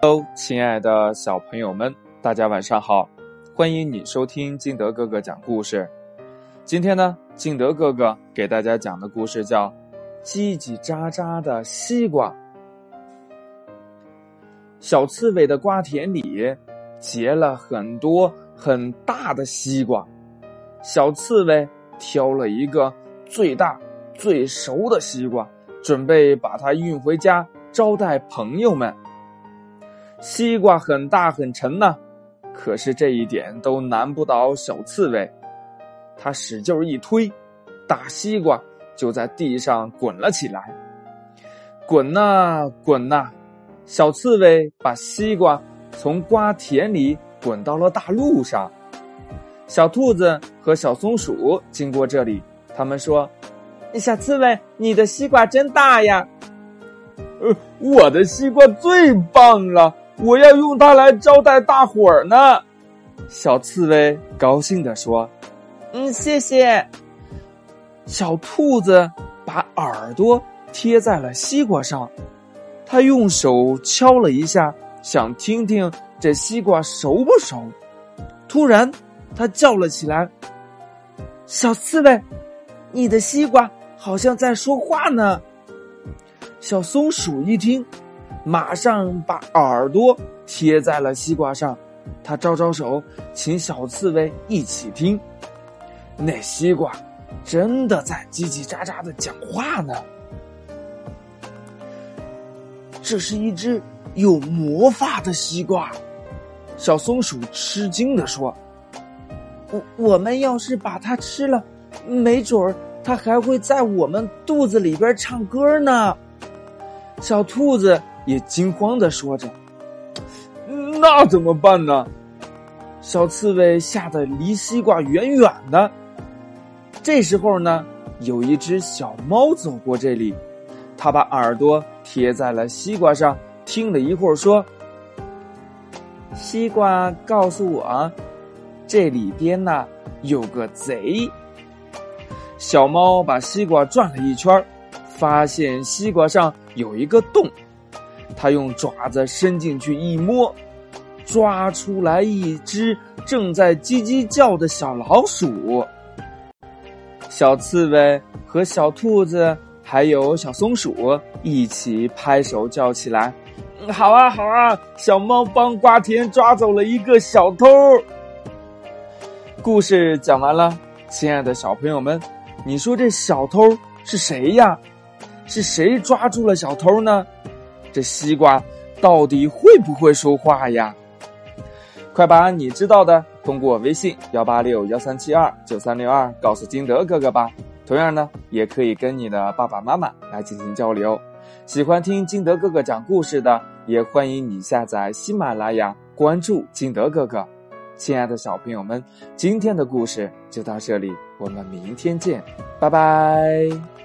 Hello，亲爱的小朋友们，大家晚上好！欢迎你收听敬德哥哥讲故事。今天呢，敬德哥哥给大家讲的故事叫《叽叽喳喳的西瓜》。小刺猬的瓜田里结了很多很大的西瓜，小刺猬挑了一个最大、最熟的西瓜，准备把它运回家招待朋友们。西瓜很大很沉呢，可是这一点都难不倒小刺猬。他使劲一推，大西瓜就在地上滚了起来。滚呐滚呐，小刺猬把西瓜从瓜田里滚到了大路上。小兔子和小松鼠经过这里，他们说：“小刺猬，你的西瓜真大呀！”“呃，我的西瓜最棒了。”我要用它来招待大伙儿呢，小刺猬高兴地说：“嗯，谢谢。”小兔子把耳朵贴在了西瓜上，它用手敲了一下，想听听这西瓜熟不熟。突然，它叫了起来：“小刺猬，你的西瓜好像在说话呢。”小松鼠一听。马上把耳朵贴在了西瓜上，他招招手，请小刺猬一起听。那西瓜真的在叽叽喳喳的讲话呢。这是一只有魔法的西瓜，小松鼠吃惊的说：“我我们要是把它吃了，没准儿它还会在我们肚子里边唱歌呢。”小兔子。也惊慌的说着：“那怎么办呢？”小刺猬吓得离西瓜远远的。这时候呢，有一只小猫走过这里，它把耳朵贴在了西瓜上，听了一会儿，说：“西瓜告诉我，这里边呢有个贼。”小猫把西瓜转了一圈，发现西瓜上有一个洞。他用爪子伸进去一摸，抓出来一只正在叽叽叫的小老鼠。小刺猬和小兔子还有小松鼠一起拍手叫起来：“好啊，好啊！小猫帮瓜田抓走了一个小偷。”故事讲完了，亲爱的小朋友们，你说这小偷是谁呀？是谁抓住了小偷呢？这西瓜到底会不会说话呀？快把你知道的通过微信幺八六幺三七二九三六二告诉金德哥哥吧。同样呢，也可以跟你的爸爸妈妈来进行交流。喜欢听金德哥哥讲故事的，也欢迎你下载喜马拉雅，关注金德哥哥。亲爱的小朋友们，今天的故事就到这里，我们明天见，拜拜。